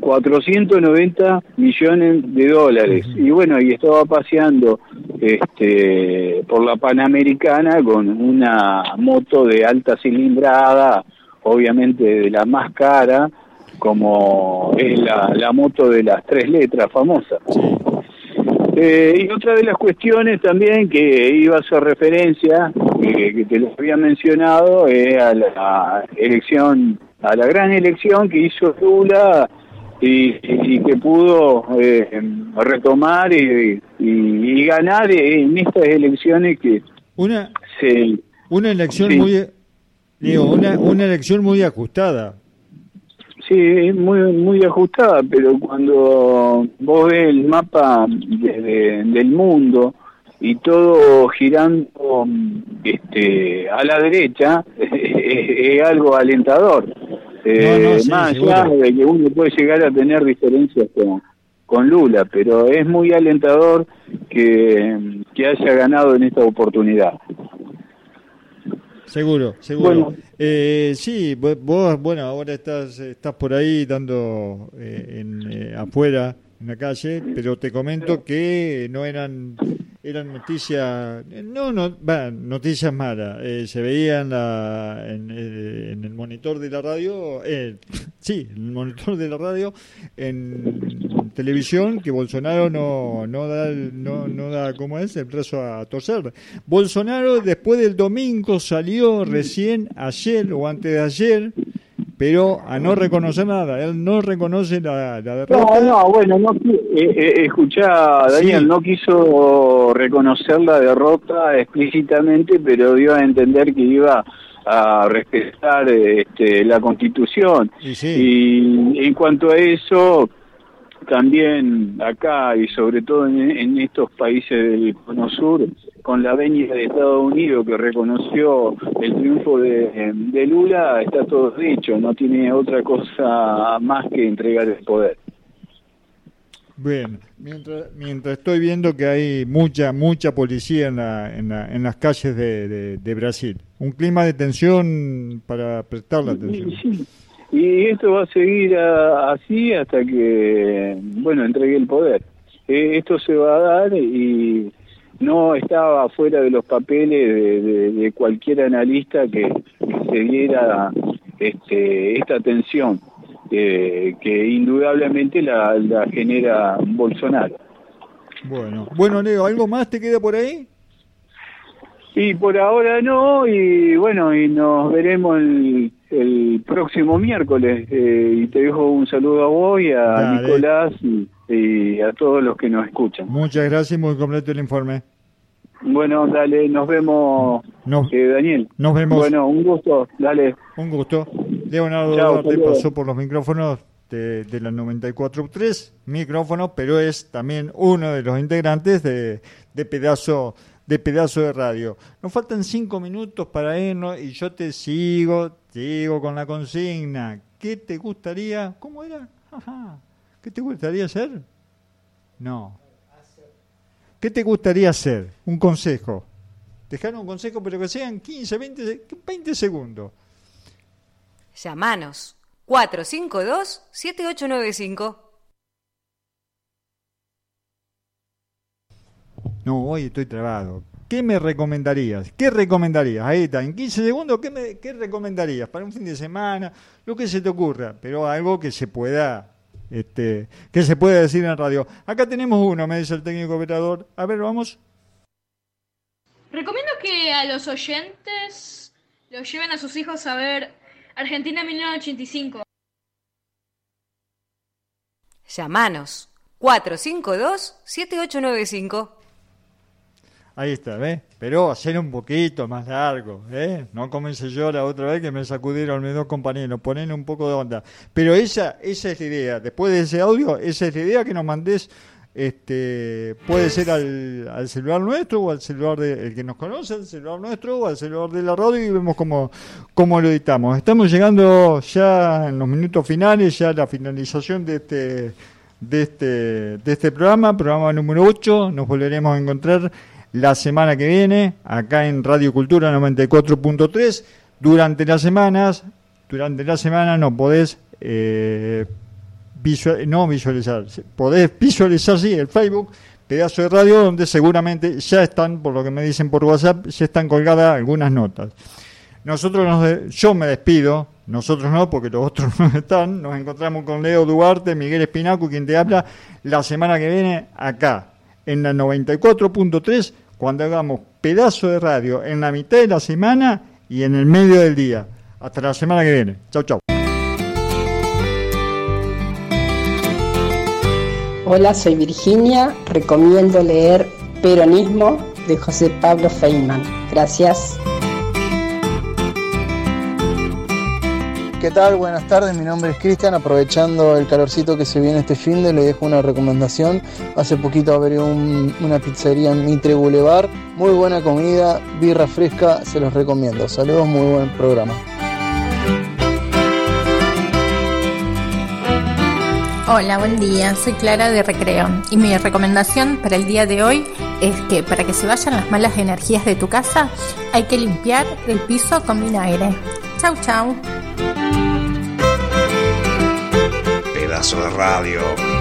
490 millones de dólares. Y bueno, y estaba paseando este, por la Panamericana con una moto de alta cilindrada, obviamente de la más cara, como es la, la moto de las tres letras famosa. Eh, y otra de las cuestiones también que iba a hacer referencia, eh, que te lo había mencionado, es a la elección, a la gran elección que hizo Lula y, y que pudo eh, retomar y, y- y ganar en estas elecciones que Una, se... una elección Sí. muy... Digo, una, una elección muy ajustada. Sí, muy, muy ajustada, pero cuando vos ves el mapa de- de- del mundo y todo girando este, a la derecha, es, es algo alentador. Eh, No, no, sí, más allá de que uno puede llegar a tener diferencias con, con Lula, pero es muy alentador que, que haya ganado en esta oportunidad. Seguro, seguro. Bueno. Eh, sí, vo- vos, bueno, ahora estás, estás por ahí dando eh, en, eh, afuera, en la calle, pero te comento que no eran eran noticias, no, no, noticias malas. Eh, se veía en, la, en, eh, en el monitor de la radio, eh, sí, en el monitor de la radio, en televisión, que Bolsonaro no, no da, no, no da, ¿cómo es? El brazo a torcer. Bolsonaro después del domingo salió recién ayer o antes de ayer, pero a no reconocer nada. Él no reconoce la, la derrota. No, no, bueno, no, eh, eh, escuchá, Daniel, Sí. no quiso reconocer la derrota explícitamente, pero dio a entender que iba a respetar este, la Constitución. Y en cuanto a eso, también acá y sobre todo en, en estos países del Cono Sur, con la venia de Estados Unidos que reconoció el triunfo de, de Lula, está todo dicho, no tiene otra cosa más que entregar el poder. Bien, mientras, mientras estoy viendo que hay mucha, mucha policía en, la, en, la- en las calles de, de- de Brasil. Un clima de tensión para prestar la atención. Y esto va a seguir así hasta que, bueno, entregue el poder. eh, esto se va a dar y no estaba fuera de los papeles de, de- de cualquier analista que, que se diera este, esta tensión eh, que indudablemente la, la genera Bolsonaro. Bueno, bueno, Leo, ¿algo más te queda por ahí? Y por ahora no, y bueno, y nos veremos el, el próximo miércoles. eh, y te dejo un saludo a vos y a Dale. Nicolás y, y a todos los que nos escuchan. Muchas gracias y muy completo el informe. Bueno, dale, nos vemos, eh, Daniel. Nos vemos. Bueno, un gusto, dale. Un gusto. Leonardo Chao, Duarte pasó por los micrófonos de, de la 94.3, micrófono, pero es también uno de los integrantes de, de pedazo de pedazo de radio. Nos faltan cinco minutos para irnos y yo te sigo, sigo con la consigna. ¿Qué te gustaría? ¿Cómo era? Ajá. ¿Qué te gustaría hacer? No. ¿Qué te gustaría hacer? Un consejo. Dejar un consejo, pero que sean 15, 20, se- 20 segundos. Llamanos 452-7895. No, hoy estoy trabado. ¿Qué me recomendarías? ¿Qué recomendarías? Ahí está, en 15 segundos, ¿qué, me, qué recomendarías? Para un fin de semana, lo que se te ocurra, pero algo que se pueda, este, que se pueda decir en radio. Acá tenemos uno, me dice el técnico operador. A ver, vamos. Recomiendo que a los oyentes los lleven a sus hijos a ver Argentina 1985. Llamanos 452-7895. Ahí está, ¿ves? Pero hacer un poquito más largo, ¿eh? No comencé yo la otra vez que me sacudieron mis dos compañeros, ponen un poco de onda. Pero esa, esa es la idea. Después de ese audio, esa es la idea que nos mandés. Este, puede ser al, celular nuestro o al celular de el que nos conoce, al celular nuestro o al celular de la radio y vemos cómo, cómo lo editamos. Estamos llegando ya en los minutos finales, ya a la finalización de este, de este, de este programa, programa número 8. Nos volveremos a encontrar la semana que viene, acá en Radio Cultura 94.3. Durante las semanas, durante la semana no podés eh, no visualizar, podés visualizar sí el Facebook, pedazo de radio, donde seguramente ya están, por lo que me dicen por WhatsApp, ya están colgadas algunas notas. Nosotros nos yo me despido, nosotros no, porque los otros no están. Nos encontramos con Leo Duarte, Miguel Espinaco, quien te habla, la semana que viene acá, en la 94.3, cuando hagamos pedazo de radio en la mitad de la semana y en el medio del día. Hasta la semana que viene. Chau, chau. Hola, soy Virginia. Recomiendo leer Peronismo de José Pablo Feynman. Gracias. ¿Qué tal? Buenas tardes, mi nombre es Cristian. Aprovechando el calorcito que se viene este fin de, le dejo una recomendación. Hace poquito abrí un- una pizzería en Mitre Boulevard. Muy buena comida, birra fresca, se los recomiendo. Saludos, muy buen programa. Hola, buen día. Soy Clara de Recreo y mi recomendación para el día de hoy es que para que se vayan las malas energías de tu casa hay que limpiar el piso con vinagre. Chau, chau. Pedazo de radio.